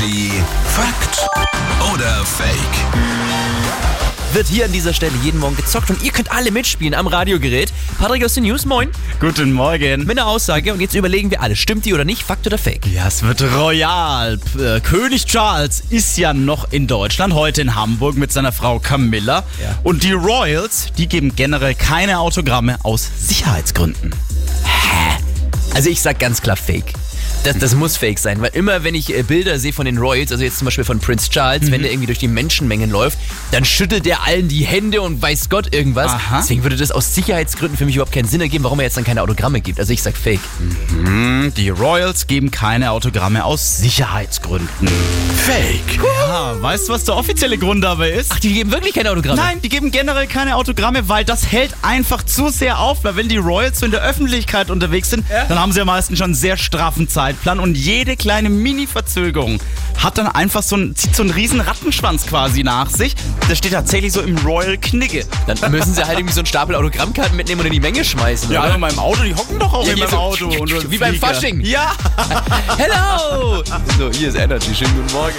Energy Fakt oder Fake? Wird hier an dieser Stelle jeden Morgen gezockt und ihr könnt alle mitspielen am Radiogerät. Patrick aus den News, moin. Guten Morgen. Mit einer Aussage und jetzt überlegen wir alle, stimmt die oder nicht, Fakt oder Fake? Ja, es wird royal. P- äh, König Charles ist ja noch in Deutschland, heute in Hamburg mit seiner Frau Camilla. Ja. Und die Royals, die geben generell keine Autogramme aus Sicherheitsgründen. Also ich sag ganz klar Fake. Das, das muss fake sein, weil immer wenn ich äh, Bilder sehe von den Royals, also jetzt zum Beispiel von Prince Charles, Mhm. wenn der irgendwie durch die Menschenmengen läuft, dann schüttelt der allen die Hände und weiß Gott irgendwas. Aha. Deswegen würde das aus Sicherheitsgründen für mich überhaupt keinen Sinn ergeben, warum er jetzt dann keine Autogramme gibt. Also ich sag Fake. Hm, Die Royals geben keine Autogramme aus Sicherheitsgründen. Fake. Ja, weißt du, was der offizielle Grund dabei ist? Ach, die geben wirklich keine Autogramme? Nein, die geben generell keine Autogramme, weil das hält einfach zu sehr auf. Weil wenn die Royals so in der Öffentlichkeit unterwegs sind, dann haben sie ja meistens schon einen sehr straffen Zeitplan und jede kleine Mini-Verzögerung hat dann einfach so einen, zieht so einen riesen Rattenschwanz quasi nach sich. Das steht tatsächlich so im Royal Knigge. Dann müssen sie halt irgendwie so einen Stapel Autogrammkarten mitnehmen und in die Menge schmeißen. Ja, oder? in meinem Auto, die hocken doch auch Ja, in meinem so Auto. Und wie beim Fasching. Ja. Hello! So, hier ist Energy. Schönen guten Morgen.